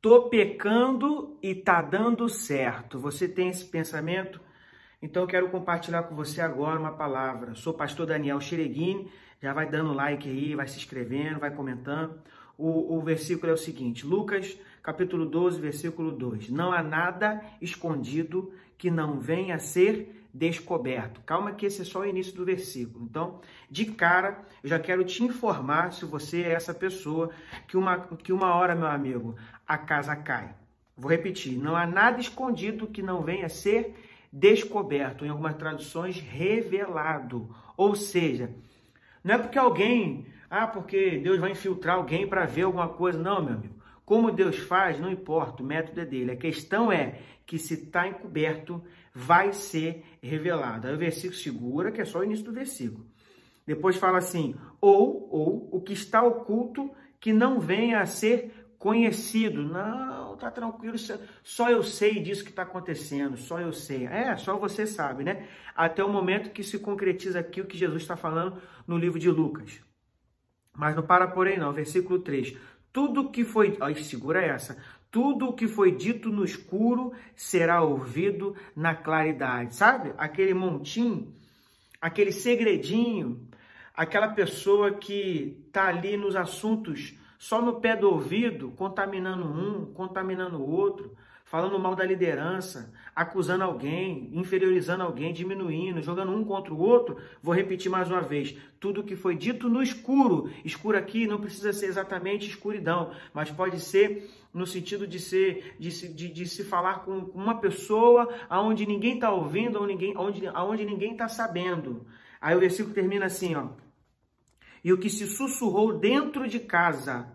Tô pecando e tá dando certo. Você tem esse pensamento? Então eu quero compartilhar com você agora uma palavra. Sou pastor Daniel Xereguini. Já vai dando like aí, vai se inscrevendo, vai comentando. O, o versículo é o seguinte: Lucas, capítulo 12, versículo 2. Não há nada escondido que não venha a ser descoberto. Calma que esse é só o início do versículo. Então, de cara, eu já quero te informar, se você é essa pessoa, que uma, que uma hora, meu amigo, a casa cai. Vou repetir, não há nada escondido que não venha a ser descoberto, em algumas traduções, revelado. Ou seja, não é porque alguém, ah, porque Deus vai infiltrar alguém para ver alguma coisa. Não, meu amigo. Como Deus faz, não importa, o método é dele. A questão é que se está encoberto, vai ser revelado. Aí o versículo segura, que é só o início do versículo. Depois fala assim: ou, ou o que está oculto que não venha a ser conhecido. Não, tá tranquilo, só eu sei disso que está acontecendo, só eu sei. É, só você sabe, né? Até o momento que se concretiza aqui o que Jesus está falando no livro de Lucas. Mas não para por aí não, versículo 3. Tudo que foi. Ai, segura essa. Tudo o que foi dito no escuro será ouvido na claridade. Sabe? Aquele montinho, aquele segredinho, aquela pessoa que está ali nos assuntos só no pé do ouvido, contaminando um, contaminando o outro falando mal da liderança, acusando alguém, inferiorizando alguém, diminuindo, jogando um contra o outro, vou repetir mais uma vez: tudo que foi dito no escuro, escuro aqui não precisa ser exatamente escuridão, mas pode ser no sentido de ser de, de, de se falar com uma pessoa aonde ninguém está ouvindo, onde ninguém, onde, aonde ninguém está sabendo. Aí o versículo termina assim, ó. E o que se sussurrou dentro de casa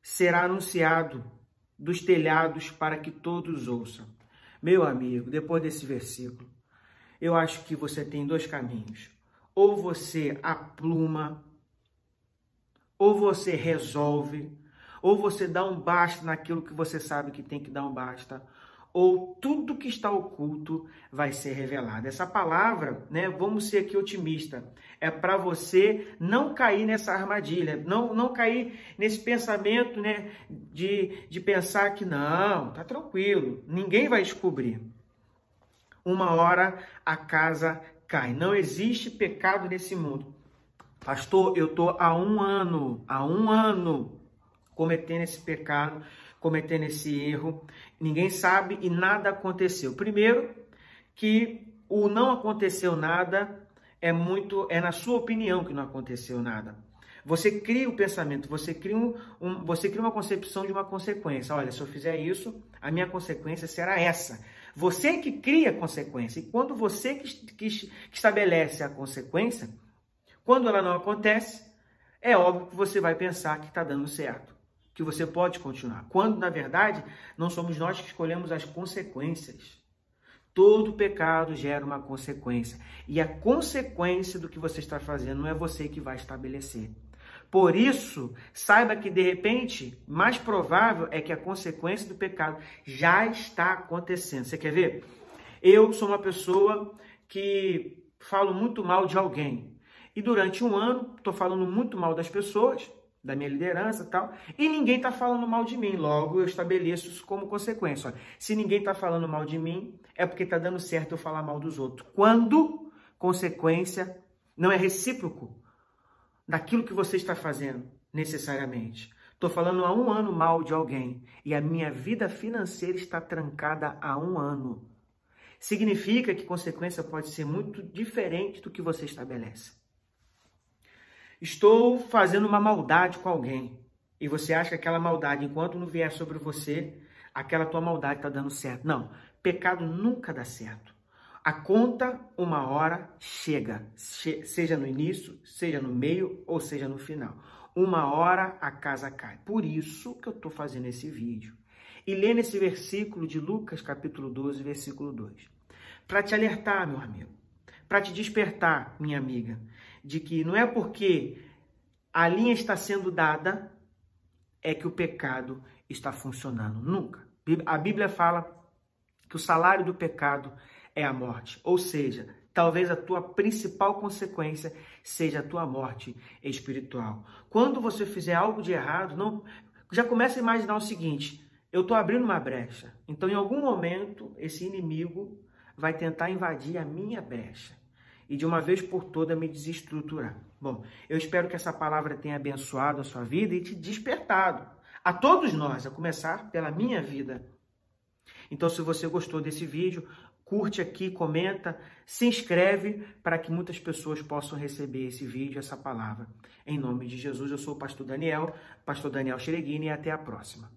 será anunciado dos telhados para que todos ouçam. Meu amigo, depois desse versículo, eu acho que você tem dois caminhos. Ou você apluma, ou você resolve, ou você dá um basta naquilo que você sabe que tem que dar um basta, ou tudo que está oculto vai ser revelado. Essa palavra, né, vamos ser aqui otimista, é para você não cair nessa armadilha, não, não cair nesse pensamento, né, de, de pensar que não, tá tranquilo, ninguém vai descobrir. Uma hora a casa cai. Não existe pecado nesse mundo. Pastor, eu tô há um ano, há um ano cometendo esse pecado cometendo esse erro. Ninguém sabe e nada aconteceu. Primeiro, que o não aconteceu nada é muito é na sua opinião que não aconteceu nada. Você cria o pensamento, você cria, um, um, você cria uma concepção de uma consequência. Olha, se eu fizer isso, a minha consequência será essa. Você que cria a consequência. E quando você que, que, que estabelece a consequência, quando ela não acontece, é óbvio que você vai pensar que está dando certo que você pode continuar. Quando, na verdade, não somos nós que escolhemos as consequências. Todo pecado gera uma consequência. E a consequência do que você está fazendo não é você que vai estabelecer. Por isso, saiba que de repente, mais provável é que a consequência do pecado já está acontecendo. Você quer ver? Eu sou uma pessoa que falo muito mal de alguém. E durante um ano, estou falando muito mal das pessoas da minha liderança e tal, e ninguém está falando mal de mim. Logo, eu estabeleço isso como consequência. Se ninguém está falando mal de mim, é porque está dando certo eu falar mal dos outros. Quando consequência não é recíproco daquilo que você está fazendo, necessariamente. Estou falando há um ano mal de alguém e a minha vida financeira está trancada há um ano. Significa que consequência pode ser muito diferente do que você estabelece. Estou fazendo uma maldade com alguém e você acha que aquela maldade, enquanto não vier sobre você, aquela tua maldade está dando certo. Não, pecado nunca dá certo. A conta, uma hora, chega, seja no início, seja no meio ou seja no final. Uma hora a casa cai. Por isso que eu estou fazendo esse vídeo. E lendo esse versículo de Lucas, capítulo 12, versículo 2. Para te alertar, meu amigo, para te despertar, minha amiga, de que não é porque a linha está sendo dada é que o pecado está funcionando. Nunca. A Bíblia fala que o salário do pecado é a morte. Ou seja, talvez a tua principal consequência seja a tua morte espiritual. Quando você fizer algo de errado, não já começa a imaginar o seguinte: eu estou abrindo uma brecha. Então, em algum momento, esse inimigo vai tentar invadir a minha brecha e de uma vez por toda me desestruturar. Bom, eu espero que essa palavra tenha abençoado a sua vida e te despertado. A todos nós, a começar pela minha vida. Então, se você gostou desse vídeo, curte aqui, comenta, se inscreve para que muitas pessoas possam receber esse vídeo, essa palavra. Em nome de Jesus, eu sou o pastor Daniel, pastor Daniel Xereguini e até a próxima.